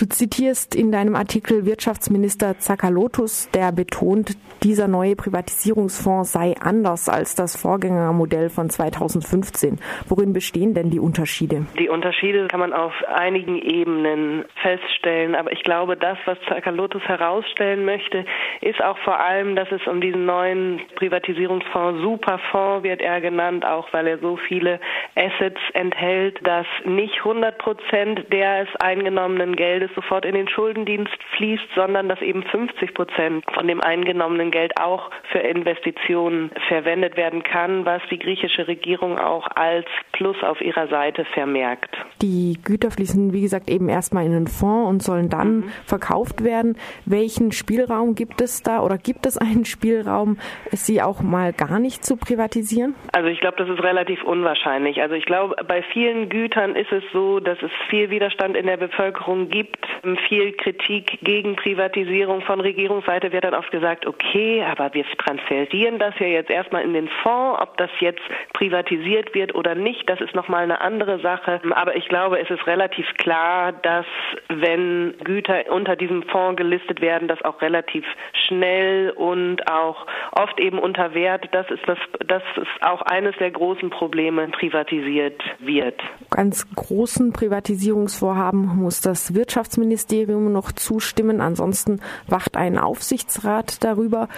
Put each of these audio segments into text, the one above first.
Du zitierst in deinem Artikel Wirtschaftsminister Zakalotus, der betont, dieser neue Privatisierungsfonds sei anders als das Vorgängermodell von 2015. Worin bestehen denn die Unterschiede? Die Unterschiede kann man auf einigen Ebenen feststellen, aber ich glaube, das, was Zakalotus herausstellen möchte, ist auch vor allem, dass es um diesen neuen Privatisierungsfonds, Superfonds wird er genannt, auch weil er so viele Assets enthält, dass nicht 100 Prozent des eingenommenen Geldes sofort in den Schuldendienst fließt, sondern dass eben 50 Prozent von dem eingenommenen Geld auch für Investitionen verwendet werden kann, was die griechische Regierung auch als Plus auf ihrer Seite vermerkt. Die Güter fließen, wie gesagt, eben erstmal in den Fonds und sollen dann mhm. verkauft werden. Welchen Spielraum gibt es da oder gibt es einen Spielraum, sie auch mal gar nicht zu privatisieren? Also ich glaube, das ist relativ unwahrscheinlich. Also ich glaube, bei vielen Gütern ist es so, dass es viel Widerstand in der Bevölkerung gibt, viel Kritik gegen Privatisierung von Regierungsseite wird dann oft gesagt, okay, aber wir transferieren das ja jetzt erstmal in den Fonds, ob das jetzt privatisiert wird oder nicht, das ist nochmal eine andere Sache. Aber ich glaube, es ist relativ klar, dass wenn Güter unter diesem Fonds gelistet werden, das auch relativ schnell und auch oft eben unter Wert, das ist das, das ist auch eines der großen Probleme, privatisiert wird. Ganz großen Privatisierungsvorhaben muss das Wirtschaftsministerium noch zustimmen. Ansonsten wacht ein Aufsichtsrat darüber.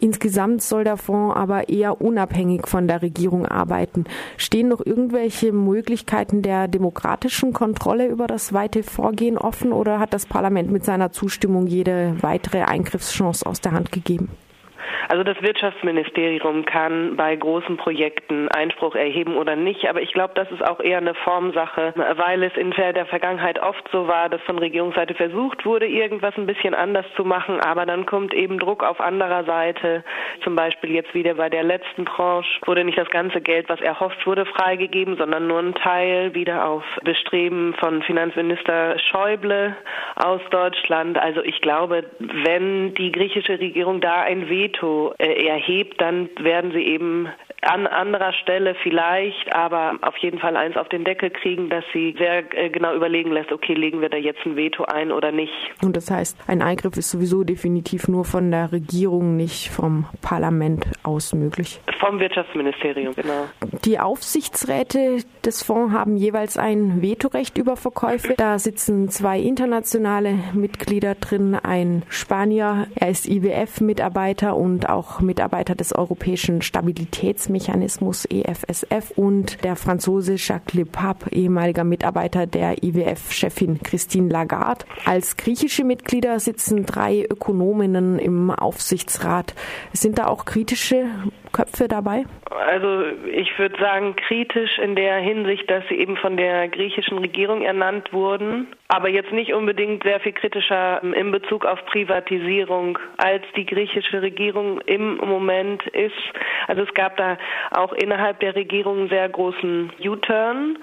Insgesamt soll der Fonds aber eher unabhängig von der Regierung arbeiten. Stehen noch irgendwelche Möglichkeiten der demokratischen Kontrolle über das weite Vorgehen offen oder hat das Parlament mit seiner Zustimmung jede weitere Eingriffschance aus der Hand gegeben? Also das Wirtschaftsministerium kann bei großen Projekten Einspruch erheben oder nicht, aber ich glaube, das ist auch eher eine Formsache, weil es in der Vergangenheit oft so war, dass von Regierungsseite versucht wurde, irgendwas ein bisschen anders zu machen, aber dann kommt eben Druck auf anderer Seite. Zum Beispiel jetzt wieder bei der letzten Tranche wurde nicht das ganze Geld, was erhofft wurde, freigegeben, sondern nur ein Teil wieder auf Bestreben von Finanzminister Schäuble aus Deutschland. Also ich glaube, wenn die griechische Regierung da ein Veto äh, erhebt, dann werden sie eben an anderer Stelle vielleicht, aber auf jeden Fall eins auf den Deckel kriegen, dass sie sehr äh, genau überlegen lässt, okay, legen wir da jetzt ein Veto ein oder nicht. Und das heißt, ein Eingriff ist sowieso definitiv nur von der Regierung, nicht vom Parlament aus möglich. Vom Wirtschaftsministerium, genau. Die Aufsichtsräte des Fonds haben jeweils ein Vetorecht über Verkäufe. Da sitzen zwei internationale Mitglieder drin, ein Spanier, er ist IWF-Mitarbeiter und auch Mitarbeiter des Europäischen Stabilitätsmechanismus Mechanismus EFSF und der Franzose Jacques Lepap, ehemaliger Mitarbeiter der IWF-Chefin Christine Lagarde. Als griechische Mitglieder sitzen drei Ökonominnen im Aufsichtsrat. Sind da auch kritische Köpfe dabei? Also ich würde sagen kritisch in der Hinsicht, dass sie eben von der griechischen Regierung ernannt wurden, aber jetzt nicht unbedingt sehr viel kritischer in Bezug auf Privatisierung, als die griechische Regierung im Moment ist. Also es gab da auch innerhalb der Regierung einen sehr großen U-Turn.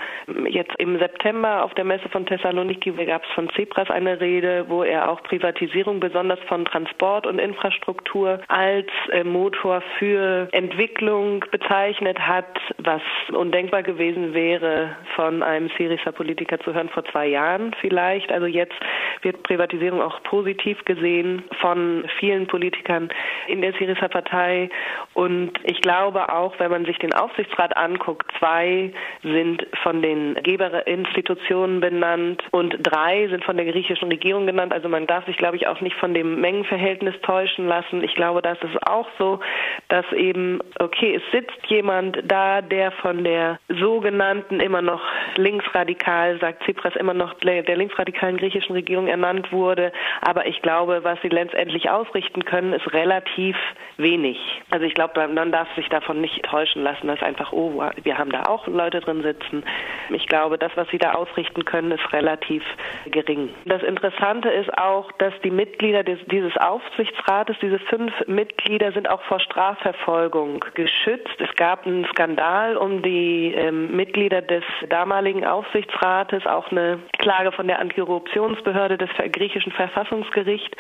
Jetzt im September auf der Messe von Thessaloniki gab es von Tsipras eine Rede, wo er auch Privatisierung besonders von Transport und Infrastruktur als äh, Motor für Entwicklung bezeichnet hat, was undenkbar gewesen wäre, von einem Syriza Politiker zu hören vor zwei Jahren vielleicht. Also jetzt wird Privatisierung auch positiv gesehen von vielen Politikern in der Syriza Partei. Und ich glaube auch, wenn man sich den Aufsichtsrat anguckt, zwei sind von den Geberinstitutionen benannt und drei sind von der griechischen Regierung genannt. Also man darf sich, glaube ich, auch nicht von dem Mengenverhältnis täuschen lassen. Ich glaube, das ist auch so, dass eben okay, es sitzt jemand da, der von der sogenannten immer noch linksradikal, sagt Tsipras, immer noch der linksradikalen griechischen Regierung ernannt wurde. Aber ich glaube, was sie letztendlich ausrichten können, ist relativ wenig. Also ich glaube, man darf sich davon nicht täuschen lassen, dass einfach, oh, wir haben da auch Leute drin sitzen. Ich glaube, das, was sie da ausrichten können, ist relativ gering. Das Interessante ist auch, dass die Mitglieder des, dieses Aufsichtsrates, diese fünf Mitglieder, sind auch vor Strafverfolgung geschützt. Es gab einen Skandal um die ähm, Mitglieder des damaligen Aufsichtsrates, auch eine Klage von der Antikorruptionsbehörde des griechischen Verfassungsgerichts,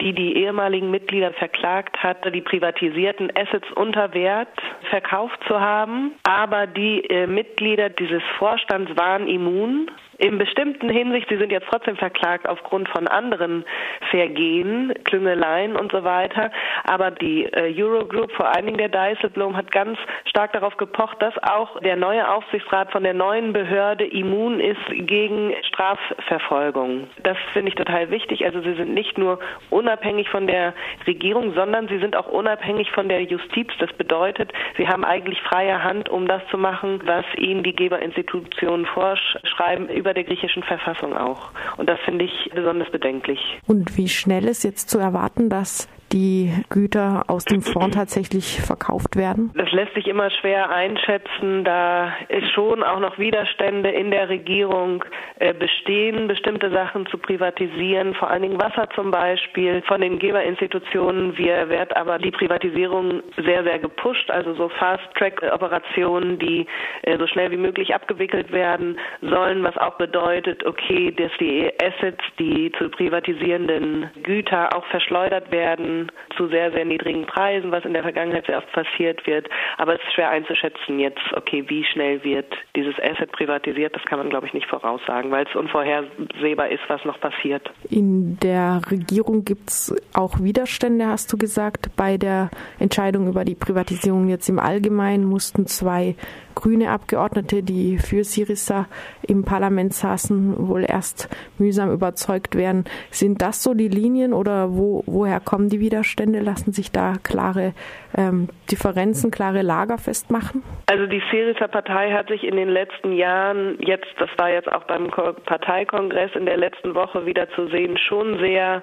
die die ehemaligen Mitglieder verklagt hatte, die privatisierten Assets unter Wert verkauft zu haben. Aber die äh, Mitglieder dieses Vorstands waren immun in bestimmten Hinsicht, sie sind jetzt trotzdem verklagt aufgrund von anderen Vergehen, Klüngeleien und so weiter. Aber die äh, Eurogroup, vor allen Dingen der Dijsselbloem, hat ganz stark darauf gepocht, dass auch der neue Aufsichtsrat von der neuen Behörde immun ist gegen Strafverfolgung. Das finde ich total wichtig. Also sie sind nicht nur unabhängig von der Regierung, sondern sie sind auch unabhängig von der Justiz. Das bedeutet, sie haben eigentlich freie Hand, um das zu machen, was ihnen die Geberinstitutionen vorschreiben über der griechischen Verfassung auch. Und das finde ich besonders bedenklich. Und wie schnell ist jetzt zu erwarten, dass die Güter aus dem Fonds tatsächlich verkauft werden? Das lässt sich immer schwer einschätzen, da es schon auch noch Widerstände in der Regierung äh, bestehen, bestimmte Sachen zu privatisieren, vor allen Dingen Wasser zum Beispiel von den Geberinstitutionen. Wir wird aber die Privatisierung sehr, sehr gepusht, also so Fast-Track-Operationen, die äh, so schnell wie möglich abgewickelt werden sollen, was auch bedeutet, okay, dass die Assets, die zu privatisierenden Güter auch verschleudert werden zu sehr, sehr niedrigen Preisen, was in der Vergangenheit sehr oft passiert wird. Aber es ist schwer einzuschätzen jetzt, okay, wie schnell wird dieses Asset privatisiert. Das kann man, glaube ich, nicht voraussagen, weil es unvorhersehbar ist, was noch passiert. In der Regierung gibt es auch Widerstände, hast du gesagt. Bei der Entscheidung über die Privatisierung jetzt im Allgemeinen mussten zwei grüne Abgeordnete, die für Syriza im Parlament saßen, wohl erst mühsam überzeugt werden. Sind das so die Linien oder wo, woher kommen die Widerstände? Lassen sich da klare ähm, Differenzen, klare Lager festmachen? Also die Syriza-Partei hat sich in den letzten Jahren, jetzt, das war jetzt auch beim Parteikongress in der letzten Woche wieder zu sehen, schon sehr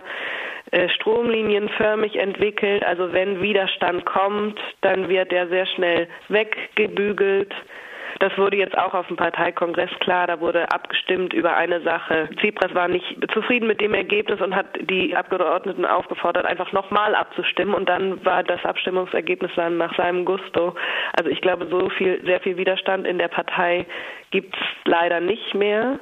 äh, stromlinienförmig entwickelt. Also wenn Widerstand kommt, dann wird er sehr schnell weggebügelt. Das wurde jetzt auch auf dem Parteikongress klar. Da wurde abgestimmt über eine Sache. Tsipras war nicht zufrieden mit dem Ergebnis und hat die Abgeordneten aufgefordert, einfach nochmal abzustimmen. Und dann war das Abstimmungsergebnis dann nach seinem Gusto. Also ich glaube, so viel, sehr viel Widerstand in der Partei gibt es leider nicht mehr.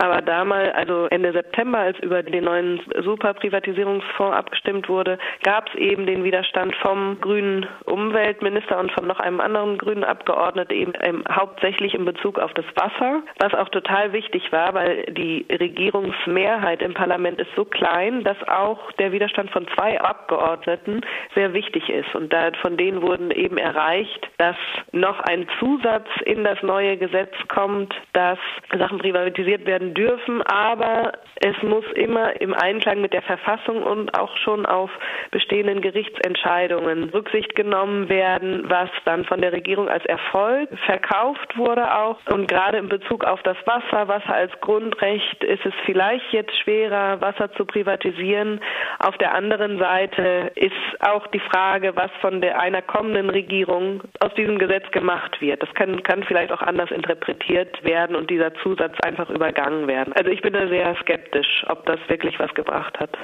Aber damals, also Ende September, als über den neuen Superprivatisierungsfonds abgestimmt wurde, gab es eben den Widerstand vom grünen Umweltminister und von noch einem anderen grünen Abgeordneten eben im, hauptsächlich in Bezug auf das Wasser, was auch total wichtig war, weil die Regierungsmehrheit im Parlament ist so klein, dass auch der Widerstand von zwei Abgeordneten sehr wichtig ist. Und da, von denen wurden eben erreicht, dass noch ein Zusatz in das neue Gesetz kommt, dass Sachen privatisiert werden dürfen, aber es muss immer im Einklang mit der Verfassung und auch schon auf bestehenden Gerichtsentscheidungen Rücksicht genommen werden, was dann von der Regierung als Erfolg verkauft wurde auch. Und gerade in Bezug auf das Wasser, Wasser als Grundrecht, ist es vielleicht jetzt schwerer, Wasser zu privatisieren. Auf der anderen Seite ist auch die Frage, was von der einer kommenden Regierung aus diesem Gesetz gemacht wird. Das kann, kann vielleicht auch anders interpretiert werden und dieser Zusatz einfach übergangen werden. Also ich bin da sehr skeptisch, ob das wirklich was gebracht hat.